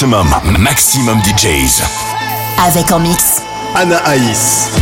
Maximum, maximum DJs. Avec en mix. Anna Aïs.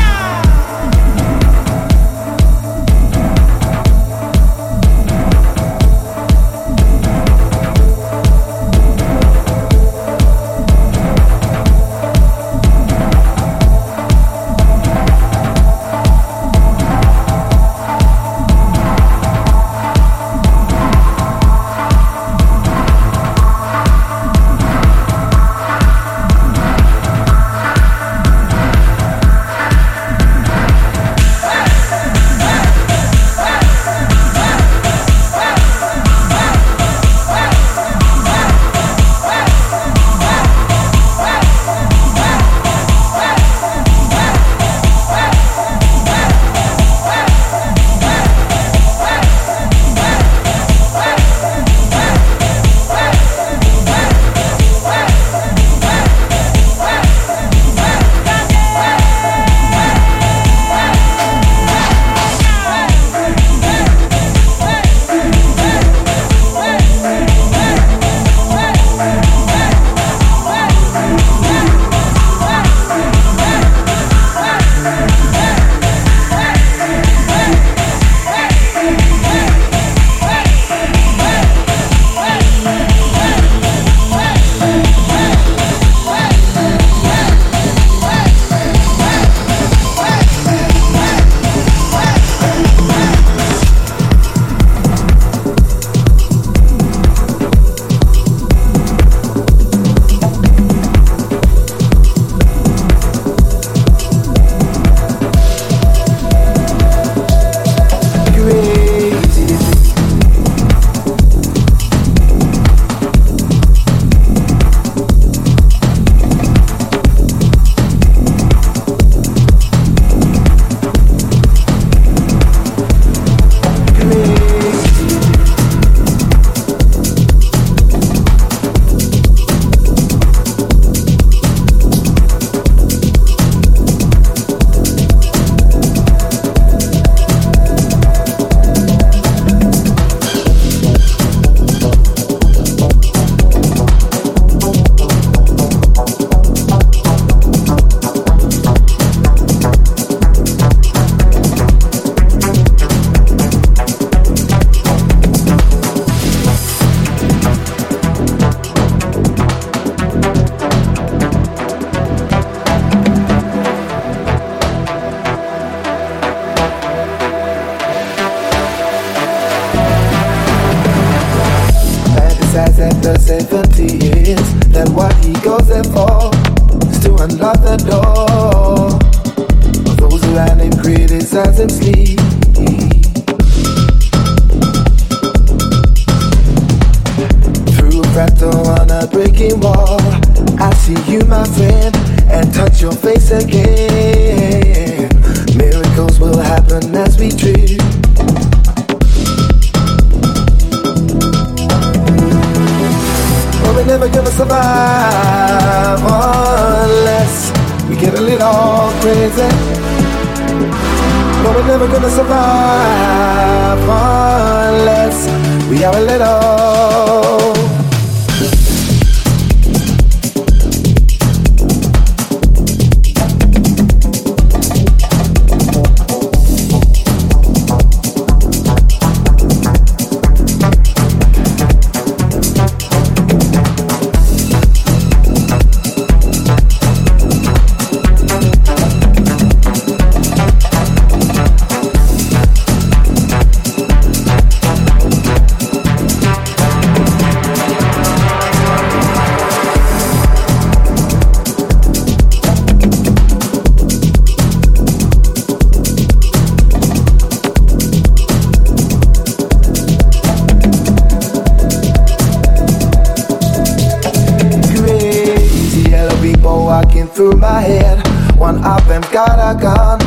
them got a gun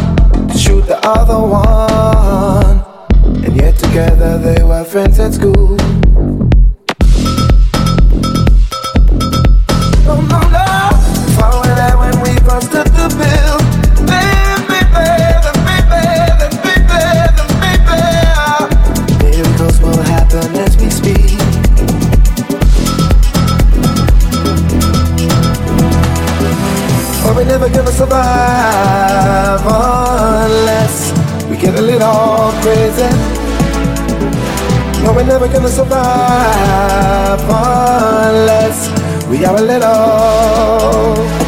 to shoot the other one. And yet together they were friends at school. survive unless we get a little crazy. No, we're never gonna survive unless we have a little.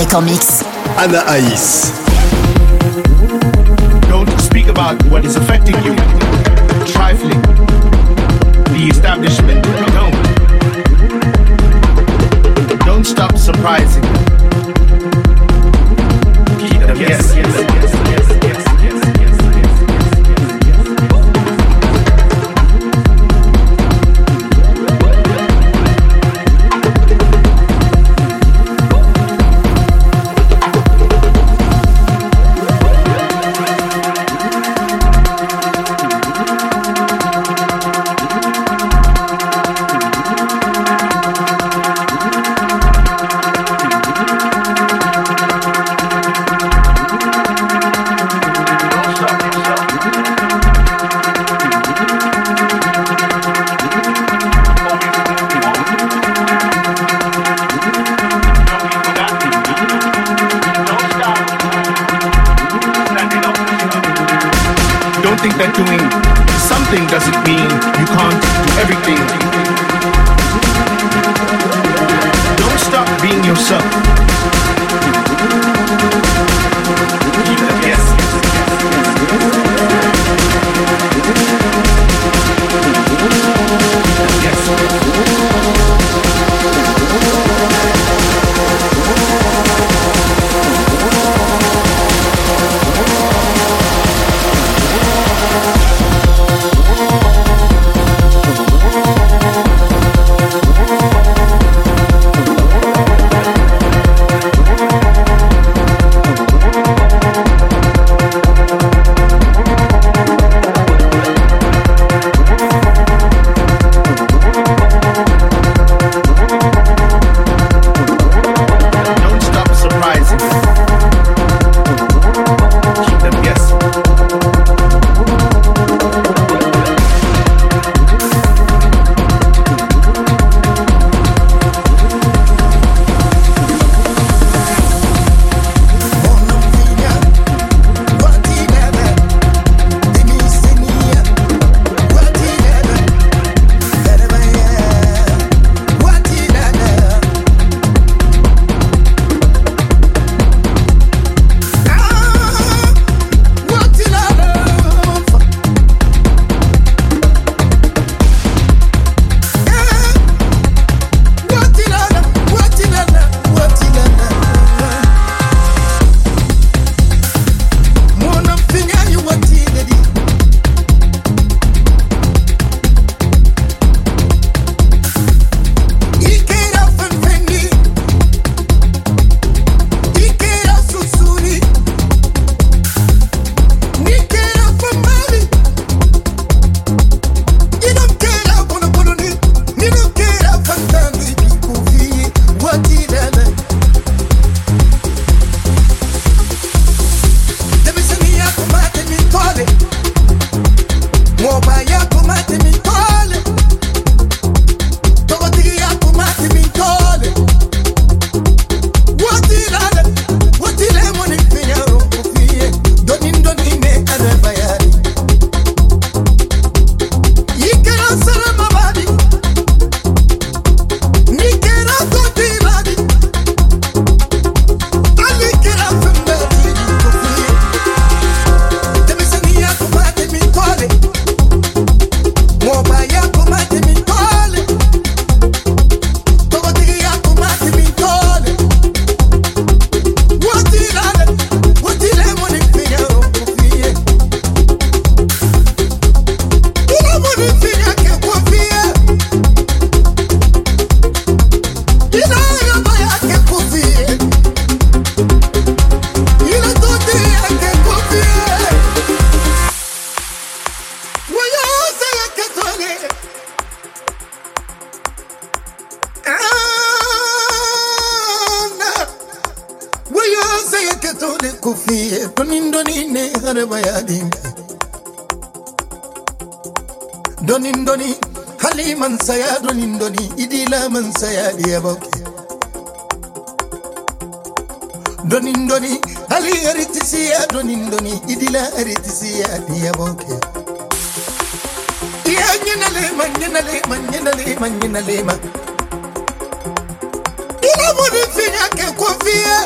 Avec en mix. Hanna Hais. Don't speak about what is affecting you. Trifling. The establishment. Donin doni hali aritisiya donin doni idila aritisiya diya boke. Iya nyinalema nyinalema nyinalema nyinalema ila moni finya ke kufiye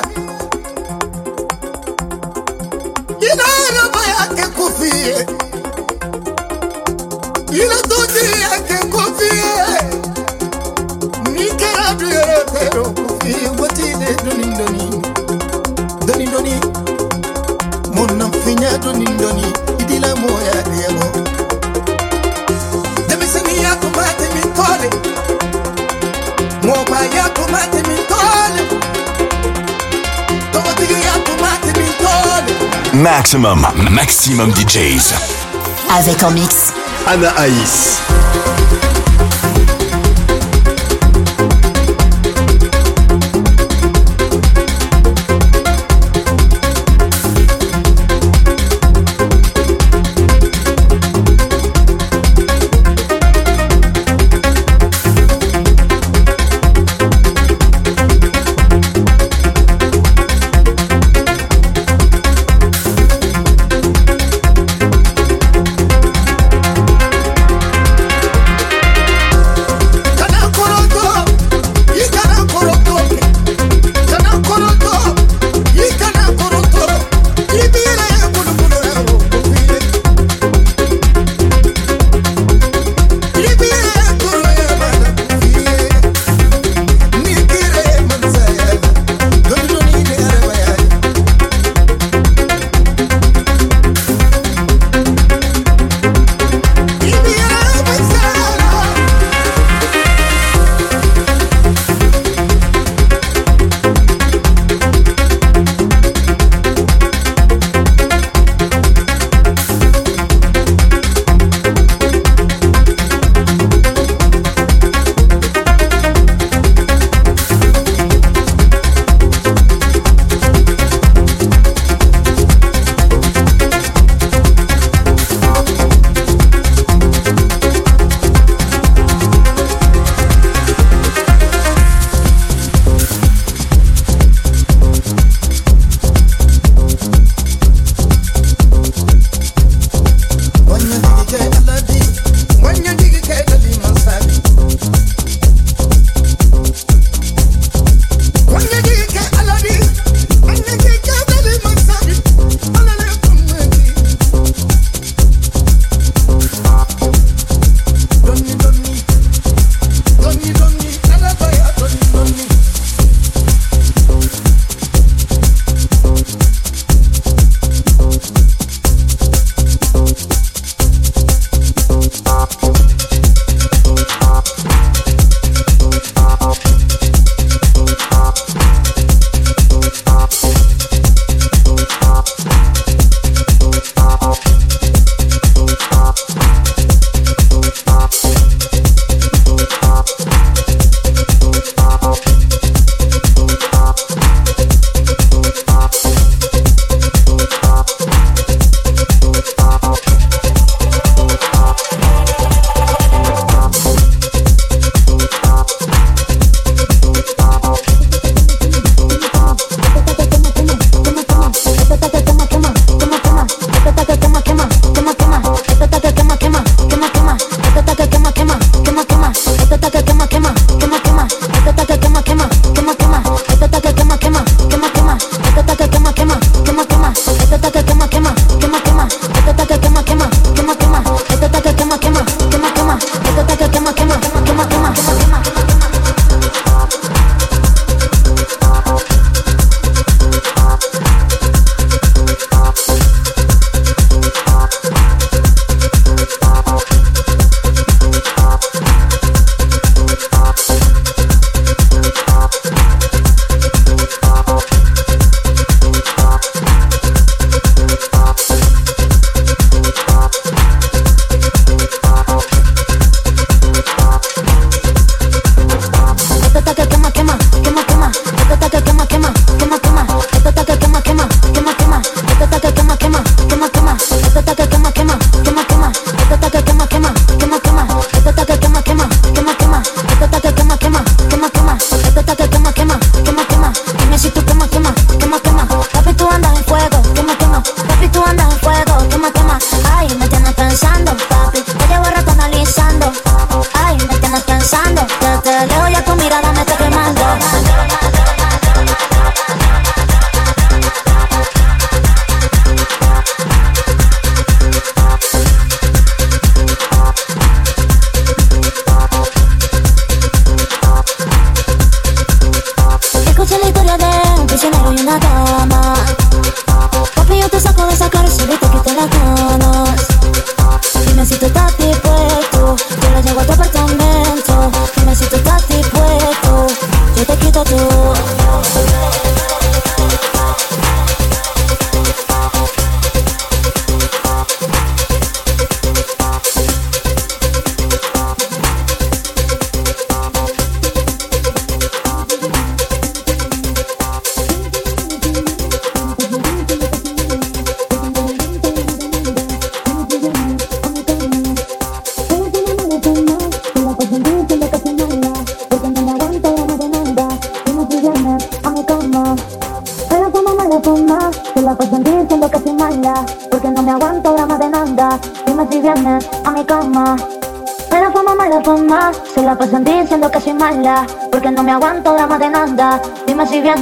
ina raba yake kufie ina toti yake kufie nikeradu yeretero kufie watine doni doni doni Maximum, maximum DJs. Avec en mix. Anna Aïs.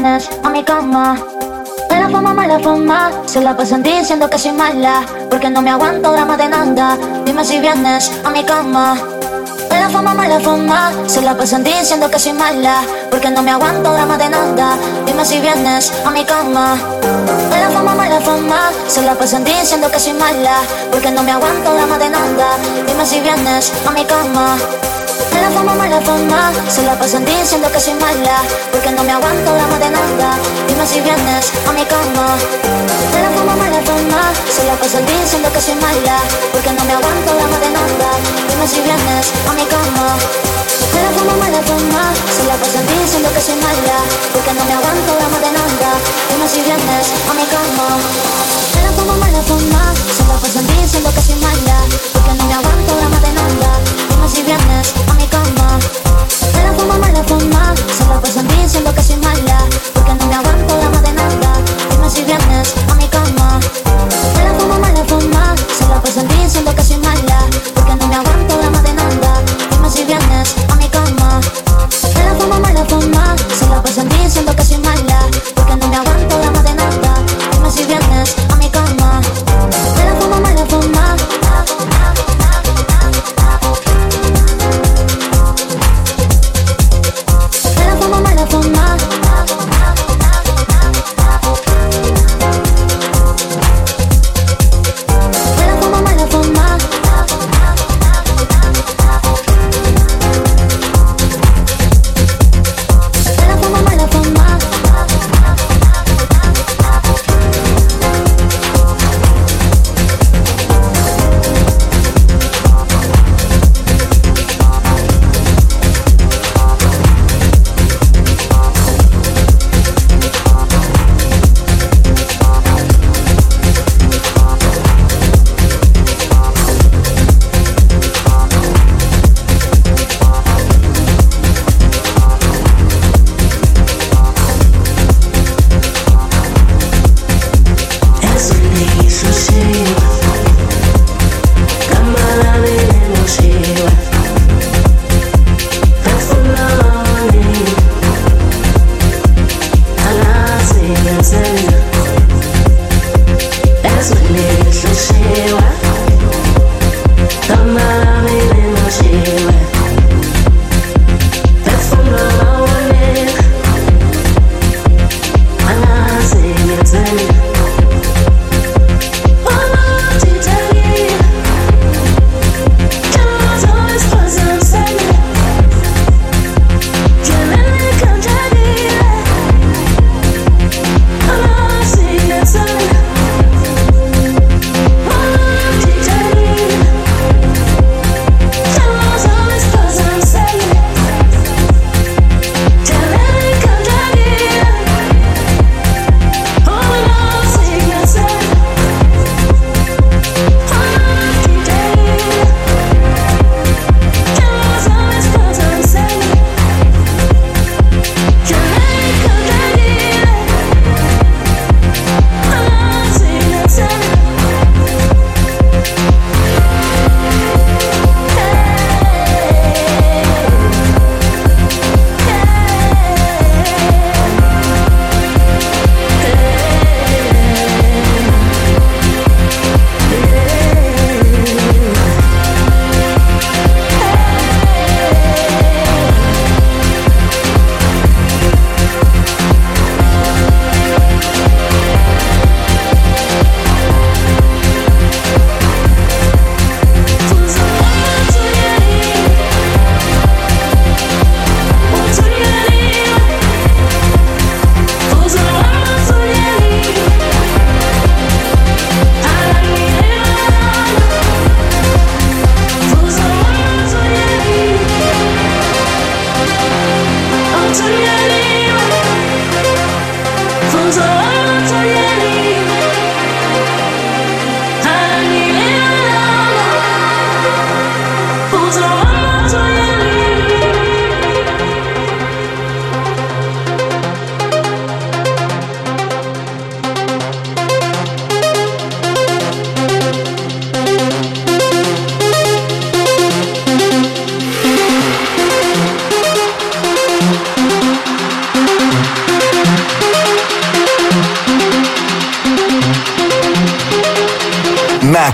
Vienes a mi cama De la fama, mala fama Se la pasan diciendo que soy mala. Porque no me aguanto drama de nada. Dime si vienes a mi cama De la fama, mala fama Se la pasan diciendo que soy mala. Porque no me aguanto drama de nada. Dime si vienes a mi cama De la fama, mala fama Se la pasan diciendo que soy mala. Porque no me aguanto drama de nada. Dime si vienes a mi cama la fama, mala fama Se la pasan diciendo que soy mala Porque no me aguanto drama de nada Dime si vienes a mi cama De la fama, mala fama Se la pasan diciendo que soy mala Porque no me aguanto drama de nada Dime si vienes a mi cama De la fama, mala fama Se la pasan diciendo que soy mala Porque no me aguanto drama de nada Dime si vienes a mi cama De la mala fama Se la pasan diciendo que soy mala Porque no me aguanto drama de nada si vienes a mi cama. Mala fama, mala fama Solo por sonreír siento que soy mala.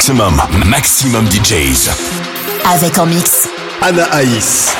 Maximum, maximum DJs. Avec en mix. Anna Aïs.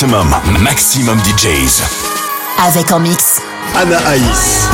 Maximum, maximum DJs. Avec en mix. Anna Aïs.